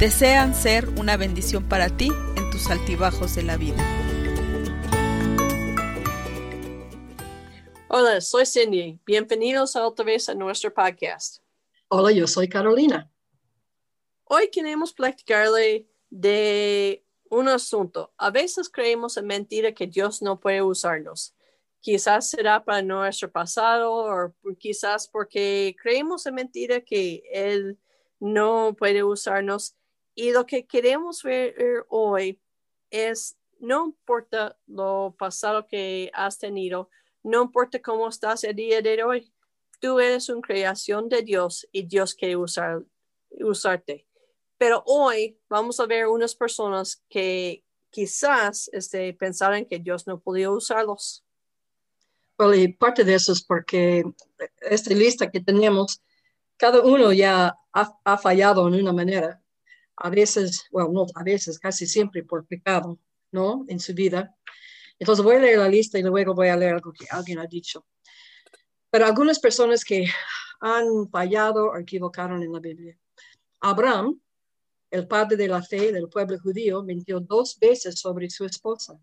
desean ser una bendición para ti en tus altibajos de la vida. Hola, soy Cindy. Bienvenidos otra vez a nuestro podcast. Hola, yo soy Carolina. Hoy queremos platicarle de un asunto. A veces creemos en mentira que Dios no puede usarnos. Quizás será para nuestro pasado o quizás porque creemos en mentira que Él no puede usarnos y lo que queremos ver hoy es, no importa lo pasado que has tenido, no importa cómo estás el día de hoy, tú eres una creación de Dios y Dios quiere usar, usarte. Pero hoy vamos a ver unas personas que quizás este, pensaran que Dios no podía usarlos. Bueno, y parte de eso es porque esta lista que tenemos, cada uno ya ha, ha fallado en una manera a veces, bueno, no a veces, casi siempre por pecado, ¿no? En su vida. Entonces voy a leer la lista y luego voy a leer algo que alguien ha dicho. Pero algunas personas que han fallado o equivocaron en la Biblia. Abraham, el padre de la fe del pueblo judío, mintió dos veces sobre su esposa.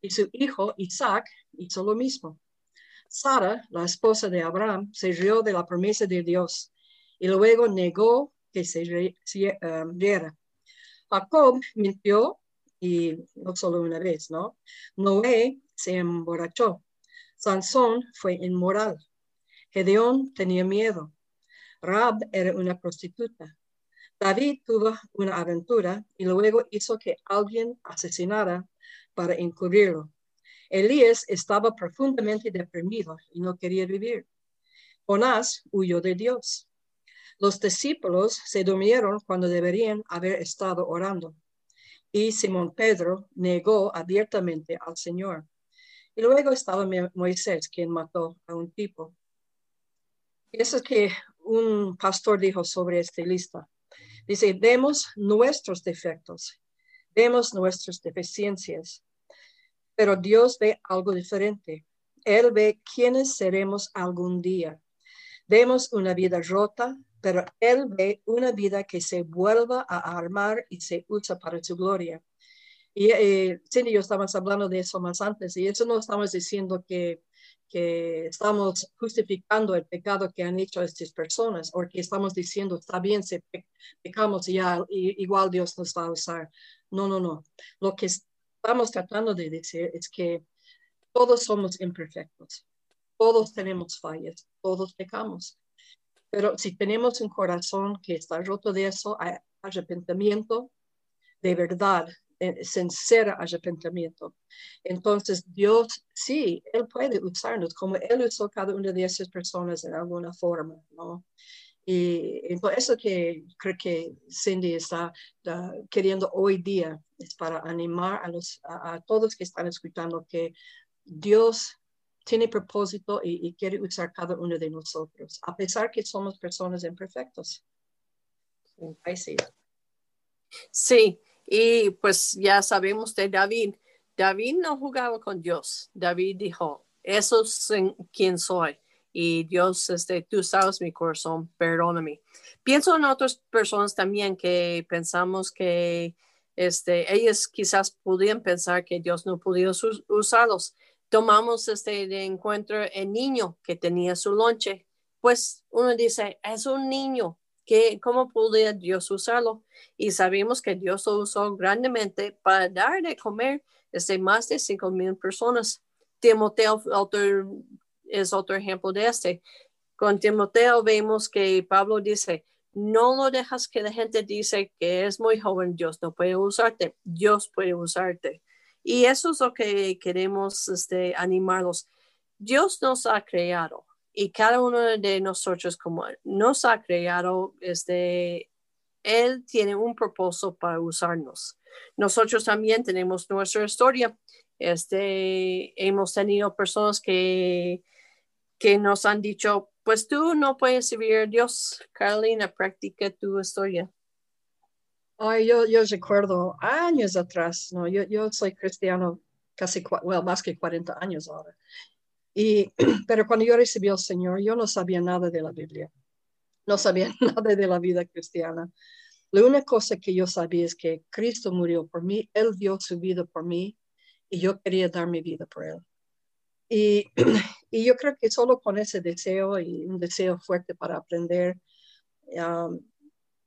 Y su hijo Isaac hizo lo mismo. Sara, la esposa de Abraham, se rió de la promesa de Dios y luego negó que se viera. Um, Jacob mintió y no solo una vez, ¿no? Noé se emborrachó. Sansón fue inmoral. Gedeón tenía miedo. Rab era una prostituta. David tuvo una aventura y luego hizo que alguien asesinara para encubrirlo. Elías estaba profundamente deprimido y no quería vivir. Jonás huyó de Dios. Los discípulos se durmieron cuando deberían haber estado orando. Y Simón Pedro negó abiertamente al Señor. Y luego estaba Moisés, quien mató a un tipo. Eso es que un pastor dijo sobre esta lista. Dice, vemos nuestros defectos, vemos nuestras deficiencias, pero Dios ve algo diferente. Él ve quiénes seremos algún día. Vemos una vida rota, pero Él ve una vida que se vuelva a armar y se usa para su gloria. Y eh, Cindy y yo estábamos hablando de eso más antes, y eso no estamos diciendo que, que estamos justificando el pecado que han hecho estas personas, o que estamos diciendo, está bien, si pecamos ya, igual Dios nos va a usar. No, no, no. Lo que estamos tratando de decir es que todos somos imperfectos, todos tenemos fallas, todos pecamos. Pero si tenemos un corazón que está roto de eso, hay arrepentimiento de verdad, eh, sincero arrepentimiento. Entonces Dios sí, Él puede usarnos como Él usó cada una de esas personas en alguna forma, ¿no? Y, por eso que creo que Cindy está queriendo hoy día es para animar a, los, a, a todos que están escuchando que Dios tiene propósito y, quiere usar cada uno de nosotros, a pesar que somos personas imperfectas. Sí. sí, y pues ya sabemos de David. David no jugaba con Dios. David dijo, eso es quien soy. Y Dios, este, tú sabes mi corazón, perdóname. Pienso en otras personas también que pensamos que este, ellas quizás podían pensar que Dios no podía usarlos tomamos este encuentro el niño que tenía su lonche, pues uno dice, es un niño, que ¿cómo podía Dios usarlo? Y sabemos que Dios lo usó grandemente para dar de comer este, más de cinco mil personas. Timoteo es otro ejemplo de este. Con Timoteo vemos que Pablo dice, no lo dejas que la gente dice que es muy joven, Dios no puede usarte, Dios puede usarte. Y eso es lo que queremos este, animarlos. Dios nos ha creado y cada uno de nosotros como nos ha creado, este, Él tiene un propósito para usarnos. Nosotros también tenemos nuestra historia. Este, hemos tenido personas que, que nos han dicho, pues tú no puedes servir a Dios. Carolina, practica tu historia. Ay, yo, yo recuerdo años atrás, ¿no? Yo, yo soy cristiano casi, well, más que 40 años ahora. Y, pero cuando yo recibí al Señor, yo no sabía nada de la Biblia. No sabía nada de la vida cristiana. La única cosa que yo sabía es que Cristo murió por mí, Él dio su vida por mí y yo quería dar mi vida por Él. Y, y yo creo que solo con ese deseo y un deseo fuerte para aprender, um,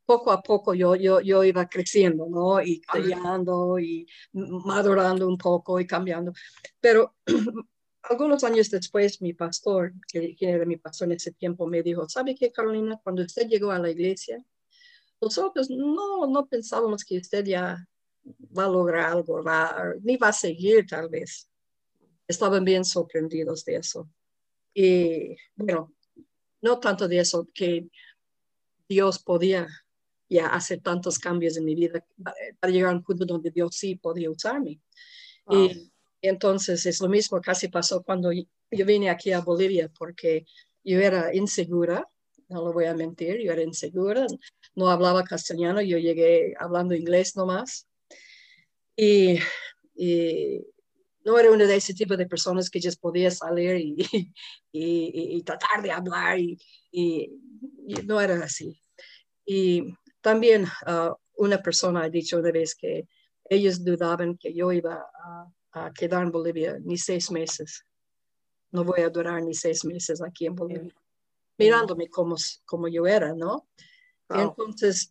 poco a poco yo, yo, yo iba creciendo, ¿no? Y cambiando y madurando un poco y cambiando. Pero algunos años después, mi pastor, que, era mi pastor en ese tiempo, me dijo, ¿sabe qué, Carolina? Cuando usted llegó a la iglesia, nosotros no, no pensábamos que usted ya va a lograr algo, va, ni va a seguir tal vez. Estaban bien sorprendidos de eso. Y bueno, no tanto de eso, que Dios podía ya hacer tantos cambios en mi vida para llegar a un punto donde Dios sí podía usarme. Y entonces es lo mismo, casi pasó cuando yo vine aquí a Bolivia porque yo era insegura, no lo voy a mentir, yo era insegura, no hablaba castellano, yo llegué hablando inglés nomás. Y, y no era una de ese tipo de personas que ya podía salir y, y, y tratar de hablar y, no era así. Y también uh, una persona ha dicho una vez que ellos dudaban que yo iba a, quedar en Bolivia ni seis meses. No voy a durar ni seis meses aquí en Bolivia. Mirándome como, como yo era, ¿no? Entonces,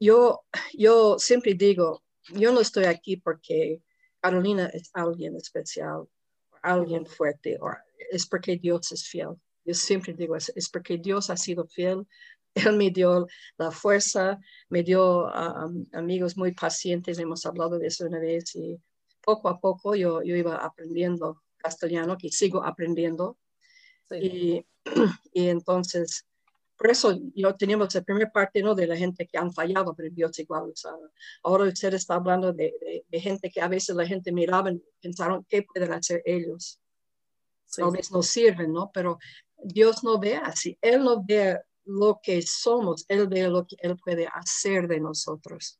yo, yo siempre digo, yo no estoy aquí porque Carolina es alguien especial, alguien fuerte, o es porque Dios es fiel. Yo siempre digo, es, es porque Dios ha sido fiel él me dio la fuerza, me dio amigos muy pacientes, hemos hablado de eso una vez y poco a poco yo, yo iba aprendiendo castellano, que sigo aprendiendo. Y, y, entonces, por eso yo teníamos la primera parte ¿no? de la gente que han fallado, pero Dios igual Ahora usted está hablando de, de, gente que a veces la gente miraba y pensaron, ¿qué pueden hacer ellos? Tal vez no sirven, ¿no? Pero Dios no ve así. Él no ve lo que somos, Él ve lo que Él puede hacer de nosotros.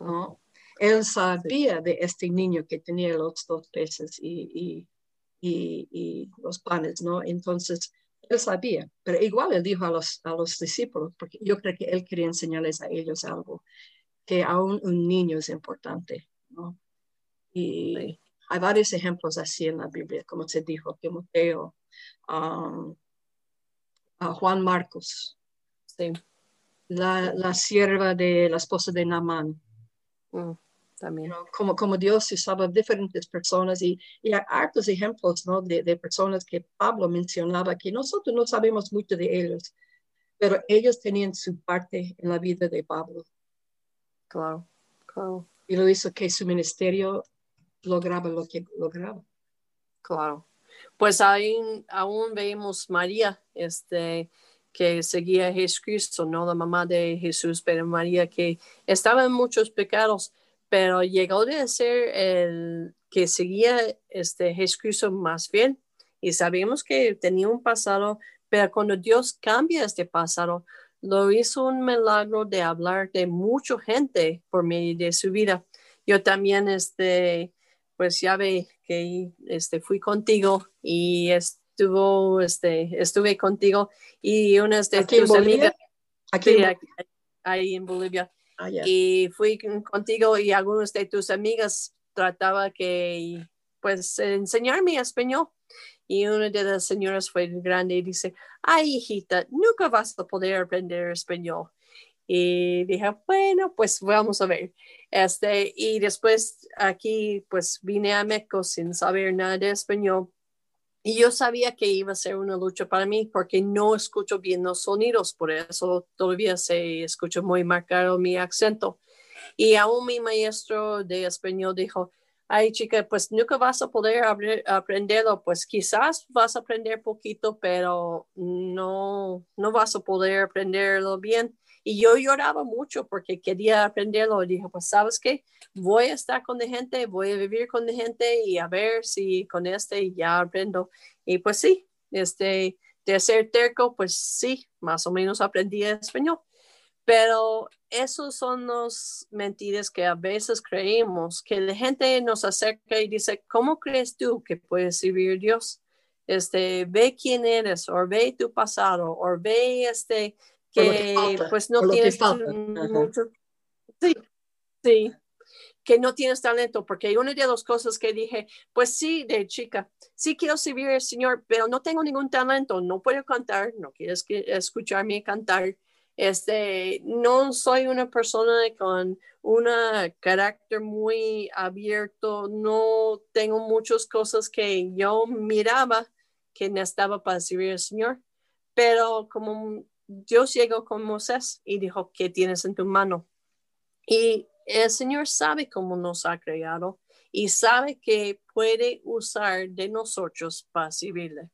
¿no? Él sabía de este niño que tenía los dos peces y, y, y, los panes, ¿no? Entonces, Él sabía, pero igual Él dijo a los, a los discípulos, porque yo creo que Él quería enseñarles a ellos algo, que aún un niño es importante, ¿no? Y hay varios ejemplos así en la Biblia, como se dijo, Timoteo, um, a Juan Marcos. Sí. La, la, sierva de la esposa de Namán. Mm, también. como, como Dios usaba diferentes personas y, y hay hartos ejemplos ¿no? de, de, personas que Pablo mencionaba que nosotros no sabemos mucho de ellos, pero ellos tenían su parte en la vida de Pablo. Claro, claro. Y lo hizo que su ministerio lograba lo que lograba. Claro pues aún, aún vemos María, este, que seguía a Jesucristo, no la mamá de Jesús, pero María que estaba en muchos pecados, pero llegó a ser el que seguía este Jesucristo más bien. Y sabemos que tenía un pasado, pero cuando Dios cambia este pasado, lo hizo un milagro de hablar de mucha gente por medio de su vida. Yo también, este, pues ya ve que este, fui contigo y estuvo, este, estuve contigo y unas de tus amigas. Aquí, ahí en Bolivia. Ah, y fui contigo y algunos de tus amigas trataba que, pues, enseñarme español. Y una de las señoras fue grande y dice, ay, hijita, nunca vas a poder aprender español. Y dije, bueno, pues vamos a ver. Este, y después aquí, pues vine a México sin saber nada de español. Y yo sabía que iba a ser una lucha para mí porque no escucho bien los sonidos, por eso todavía se escucha muy marcado mi acento. Y aún mi maestro de español dijo, ay chica, pues nunca vas a poder aprenderlo, pues quizás vas a aprender poquito, pero no, no vas a poder aprenderlo bien. Y yo lloraba mucho porque quería aprenderlo. Dije, pues sabes qué, voy a estar con la gente, voy a vivir con la gente y a ver si con este ya aprendo. Y pues sí, este, de ser terco, pues sí, más o menos aprendí español. Pero esos son los mentiras que a veces creemos, que la gente nos acerca y dice, ¿cómo crees tú que puedes servir Dios? Este, ve quién eres, o ve tu pasado, o ve este, que, pues no tienes mucho. Sí, sí, que no tienes talento, porque una de las cosas que dije, pues sí, de chica, sí quiero servir al Señor, pero no tengo ningún talento, no puedo cantar, no quieres que, escucharme cantar este, no soy una persona con un carácter muy abierto, no tengo muchas cosas que yo miraba que necesitaba para servir al Señor, pero como Dios llegó con Moisés y dijo, ¿qué tienes en tu mano? Y el Señor sabe cómo nos ha creado y sabe que puede usar de nosotros para servirle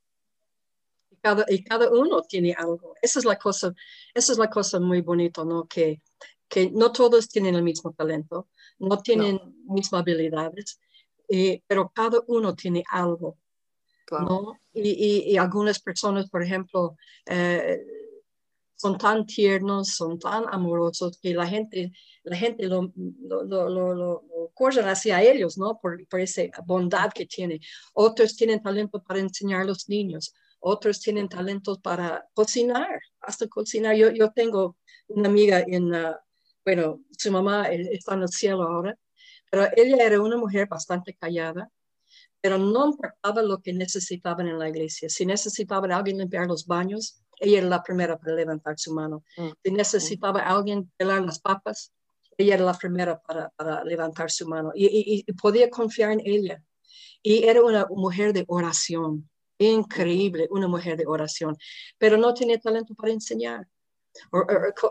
cada, y cada uno tiene algo. Esa es la cosa, esa es la cosa muy bonita, ¿no? Que, que no todos tienen el mismo talento, no tienen mismas habilidades, eh, pero cada uno tiene algo. ¿no? Y, y, algunas personas, por ejemplo, eh, son tan tiernos, son tan amorosos que la gente, la gente lo, lo, lo, lo hacia ellos, ¿no? Por, por, esa bondad que tiene. Otros tienen talento para enseñar a los niños otros tienen talentos para cocinar, hasta cocinar. Yo, yo tengo una amiga en, bueno, su mamá está en el cielo ahora, pero ella era una mujer bastante callada, pero no importaba lo que necesitaban en la iglesia. Si necesitaba alguien limpiar los baños, ella era la primera para levantar su mano. Mm. Si necesitaba alguien pelar las papas, ella era la primera para, para levantar su mano y, y, podía confiar en ella. Y era una mujer de oración increíble, una mujer de oración, pero no tenía talento para enseñar. O,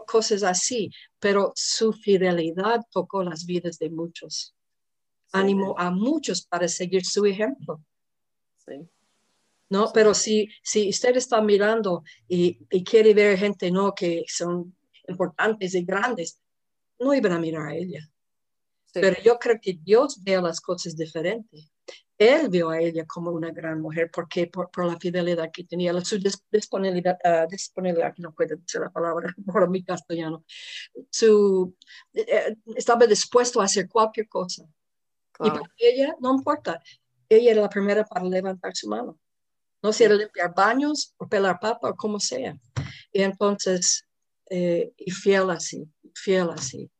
cosas así, pero su fidelidad tocó las vidas de muchos. Animó a muchos para seguir su ejemplo. Sí. ¿No? Pero si, si usted está mirando y, quiere ver gente ¿no? que son importantes y grandes, no iban a mirar a ella. Pero yo creo que Dios ve las cosas diferentes él vio a ella como una gran mujer porque por, la fidelidad que tenía, su disponibilidad, uh, disponibilidad, no puedo decir la palabra por mi castellano, su, eh, estaba dispuesto a hacer cualquier cosa. Y para ella, no importa, ella era la primera para levantar su mano. No sé, limpiar baños o pelar papa o como sea. Y entonces, eh, y fiel así, fiel así.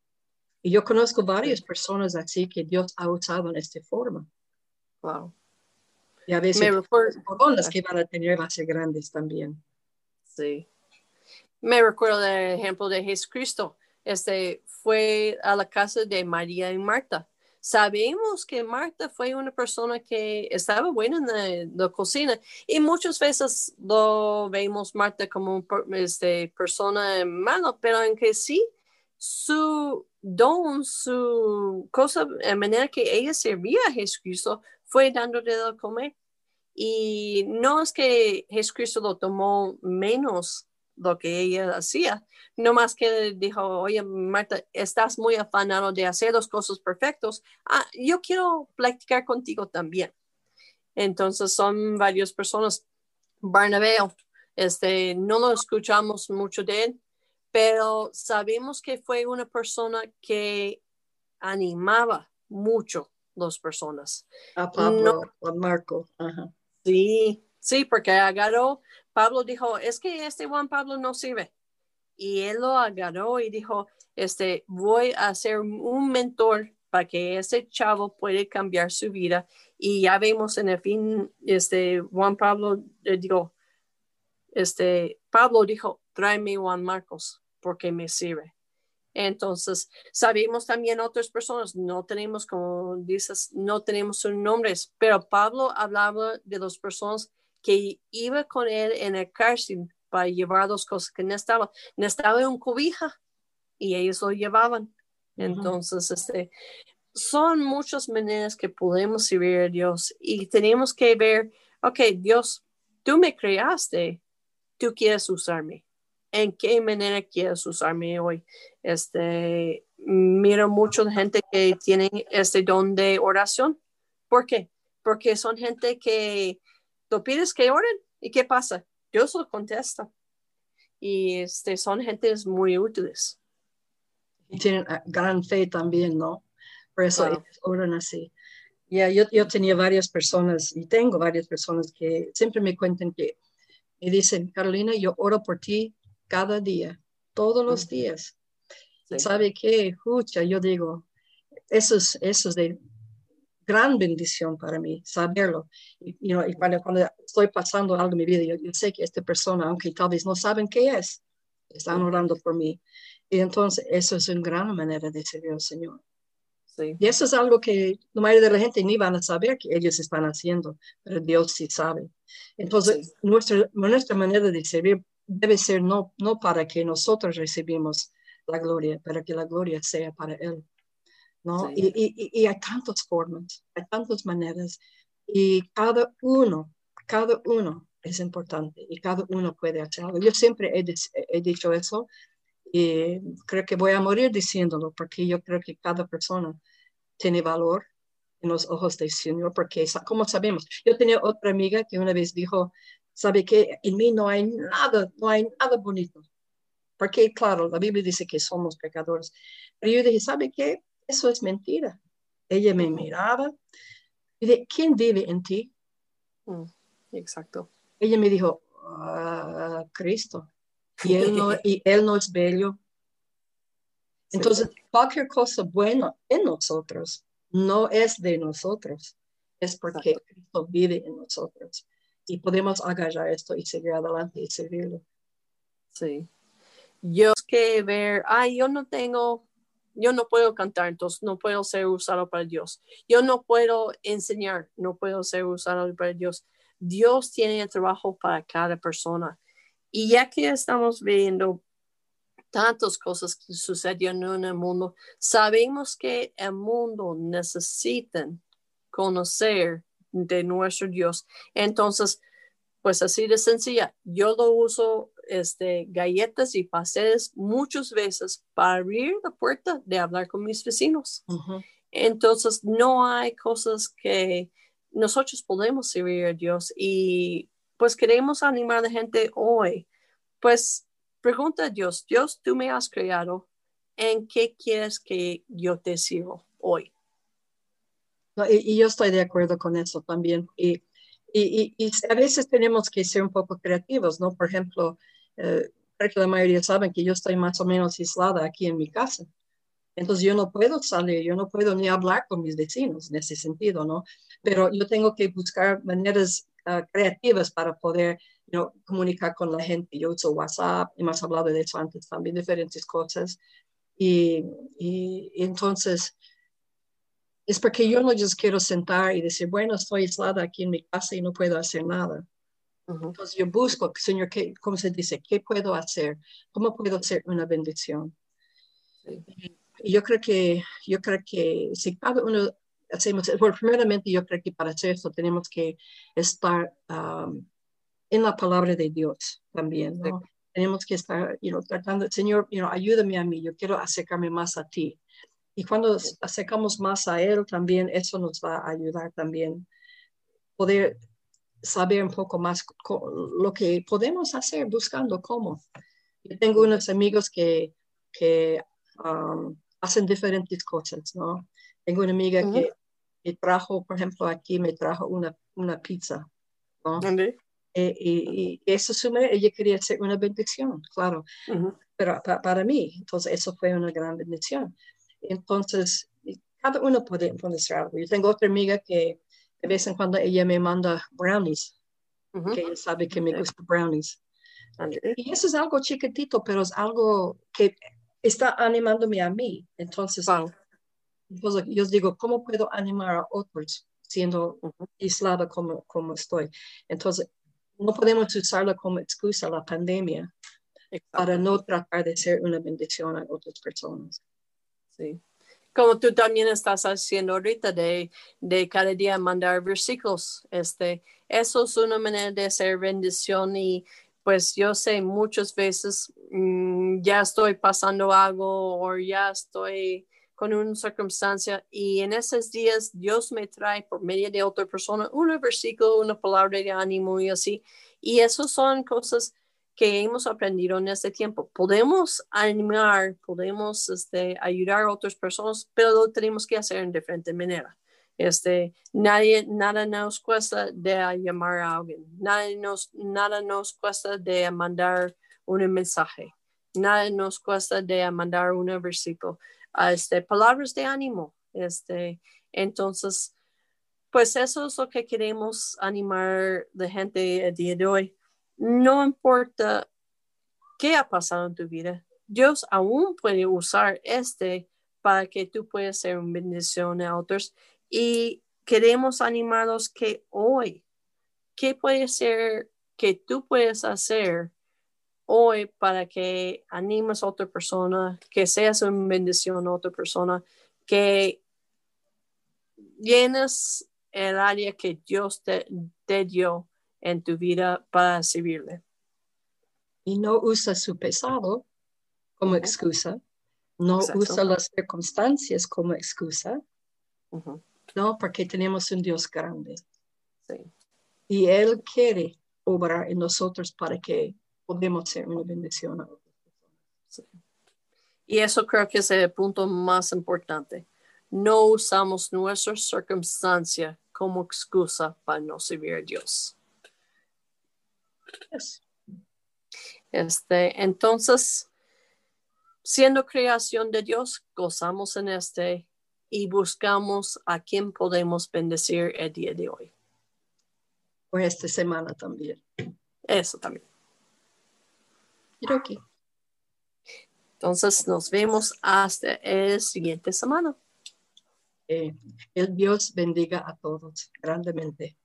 Y yo conozco varias personas así que Dios ha usado en esta forma. Wow. Y a veces me las que van a tener van a ser grandes también. Sí. Me recuerdo del ejemplo de Jesucristo. Este fue a la casa de María y Marta. Sabemos que Marta fue una persona que estaba buena en la, cocina y muchas veces lo vemos Marta como una este, persona mala, pero en que sí, su don, su cosa, la manera que ella servía a Jesucristo fue dándole de comer. Y no es que Jesucristo lo tomó menos lo que ella hacía, no más que dijo, oye, Marta, estás muy afanado de hacer las cosas perfectas. Ah, yo quiero practicar contigo también. Entonces son varias personas. Barnabé, este, no lo escuchamos mucho de él, pero sabemos que fue una persona que animaba mucho dos personas. A Pablo, a Marco. Sí, sí, porque agarró, Pablo dijo, es que este Juan Pablo no sirve. Y él lo agarró y dijo, este, voy a ser un mentor para que ese chavo puede cambiar su vida. Y ya vemos en el fin, este, Juan Pablo dijo, este, Pablo dijo, tráeme Juan Marcos porque me sirve. Entonces, sabemos también otras personas, no tenemos, como dices, no tenemos sus nombres, pero Pablo hablaba de las personas que iba con él en el cárcel para llevar las cosas que necesitaba. Necesitaba un cobija y ellos lo llevaban. Entonces, este, son muchas maneras que podemos servir a Dios y tenemos que ver, ok, Dios, tú me creaste, tú quieres usarme. ¿En qué manera quieres usarme hoy? Este, miro mucha gente que tiene este don de oración. ¿Por qué? Porque son gente que tú pides que oren y ¿qué pasa? Dios lo contesta. Y este, son gentes muy útiles. Y tienen ah, gran fe también, ¿no? Por eso oran así. Ya, yo, yo tenía varias personas y tengo varias personas que siempre me cuentan que me dicen, Carolina, yo oro por ti cada día, todos los días. ¿Sabe qué? Escucha, yo digo, eso es, eso es de gran bendición para mí, saberlo. Y, y cuando, estoy pasando algo en mi vida, yo, sé que esta persona, aunque tal vez no saben qué es, están orando por mí. Y entonces eso es una gran manera de servir al Señor. Y eso es algo que la mayoría de la gente ni van a saber que ellos están haciendo, pero Dios sí sabe. Entonces, nuestra, nuestra manera de servir debe ser no, no para que nosotros recibimos la gloria, para que la gloria sea para Él. ¿No? Y, y, y, hay tantas formas, hay tantas maneras, y cada uno, cada uno es importante y cada uno puede hacer algo. Yo siempre he, he dicho eso y creo que voy a morir diciéndolo porque yo creo que cada persona tiene valor en los ojos del Señor, porque como sabemos, yo tenía otra amiga que una vez dijo, sabe que en mí no hay nada, no hay nada bonito, porque claro, la Biblia dice que somos pecadores, pero yo dije, ¿sabe qué? Eso es mentira. Ella me miraba y dije, ¿quién vive en ti? Mm, exacto. Ella me dijo, ah, Cristo y él no, y él no es bello. Entonces, cualquier cosa buena en nosotros no es de nosotros, es porque Cristo vive en nosotros. Y podemos agarrar esto y seguir adelante y servirlo. Sí. Yo que ver, ay, yo no tengo, yo no puedo cantar, entonces no puedo ser usado para Dios. Yo no puedo enseñar, no puedo ser usado para Dios. Dios tiene el trabajo para cada persona. Y ya que estamos viendo tantas cosas que sucedieron en el mundo, sabemos que el mundo necesita conocer de nuestro Dios. Entonces, pues así de sencilla, yo lo uso este, galletas y pasteles muchas veces para abrir la puerta de hablar con mis vecinos. Entonces, no hay cosas que nosotros podemos servir a Dios y pues queremos animar a la gente hoy. Pues pregunta a Dios, Dios, tú me has creado, ¿en qué quieres que yo te sirvo hoy? y, yo estoy de acuerdo con eso también. Y, y, y, a veces tenemos que ser un poco creativos, ¿no? Por ejemplo, eh, creo que la mayoría saben que yo estoy más o menos aislada aquí en mi casa. Entonces yo no puedo salir, yo no puedo ni hablar con mis vecinos en ese sentido, ¿no? Pero yo tengo que buscar maneras Ah, creativas para poder comunicar con la gente. Yo uso WhatsApp, hemos hablado de eso antes también, diferentes cosas. Y, y, entonces, es porque yo no just quiero sentar y decir, bueno, estoy aislada aquí en mi casa y no puedo hacer nada. Entonces yo busco, Señor, ¿qué, ¿cómo se dice? ¿Qué puedo hacer? ¿Cómo puedo hacer una bendición? Y yo creo que, yo creo que si cada uno hacemos, bueno, primeramente yo creo que para hacer esto tenemos que estar um, en la palabra de Dios también, ¿no? Tenemos que estar, you know, tratando, Señor, you know, ayúdame a mí, yo quiero acercarme más a ti. Y cuando acercamos más a Él también, eso nos va a ayudar también poder saber un poco más lo que podemos hacer buscando cómo. Yo tengo unos amigos que, que um, hacen diferentes cosas, ¿no? Tengo una amiga que me trajo, por ejemplo, aquí me trajo una, una pizza. ¿no? Eh, y, eso sume, ella quería hacer una bendición, claro, pero para mí, entonces eso fue una gran bendición. Entonces, cada uno puede, puede hacer algo. Yo tengo otra amiga que de vez en cuando ella me manda brownies, que ella sabe que me gustan brownies. Y eso es algo chiquitito, pero es algo que está animándome a mí. Entonces, pues, yo digo, ¿cómo puedo animar a otros siendo aislada como, como estoy? Entonces, no podemos usarla como excusa la pandemia para no tratar de ser una bendición a otras personas. Sí. Como tú también estás haciendo ahorita de, de cada día mandar versículos. Este, eso es una manera de hacer bendición y pues yo sé muchas veces mm, ya estoy pasando algo o ya estoy con una circunstancia y en esos días Dios me trae por medio de otra persona un versículo, una palabra de ánimo y así. Y eso son cosas que hemos aprendido en este tiempo. Podemos animar, podemos este, ayudar a otras personas, pero lo tenemos que hacer en diferente manera. Este, nadie, nada nos cuesta de llamar a alguien, nada nos, nada nos cuesta de mandar un mensaje, nada nos cuesta de mandar un versículo, este, palabras de ánimo. Este, entonces, pues eso es lo que queremos animar la gente el día de hoy no importa qué ha pasado en tu vida, Dios aún puede usar este para que tú puedas ser una bendición a otros. Y queremos animarlos que hoy, ¿qué puede ser que tú puedes hacer hoy para que animes a otra persona, que seas una bendición a otra persona, que llenes el área que Dios te, te dio en tu vida para servirle. Y no usa su pesado como excusa, no usa las circunstancias como excusa, no, porque tenemos un Dios grande. Y Él quiere obrar en nosotros para que podamos ser una bendición a otras personas. Y eso creo que es el punto más importante. No usamos nuestra circunstancia como excusa para no servir a Dios. Este, entonces, siendo creación de Dios, gozamos en este y buscamos a quien podemos bendecir el día de hoy. O esta semana también. Eso también. aquí. Entonces nos vemos hasta el siguiente semana. Eh, el Dios bendiga a todos grandemente.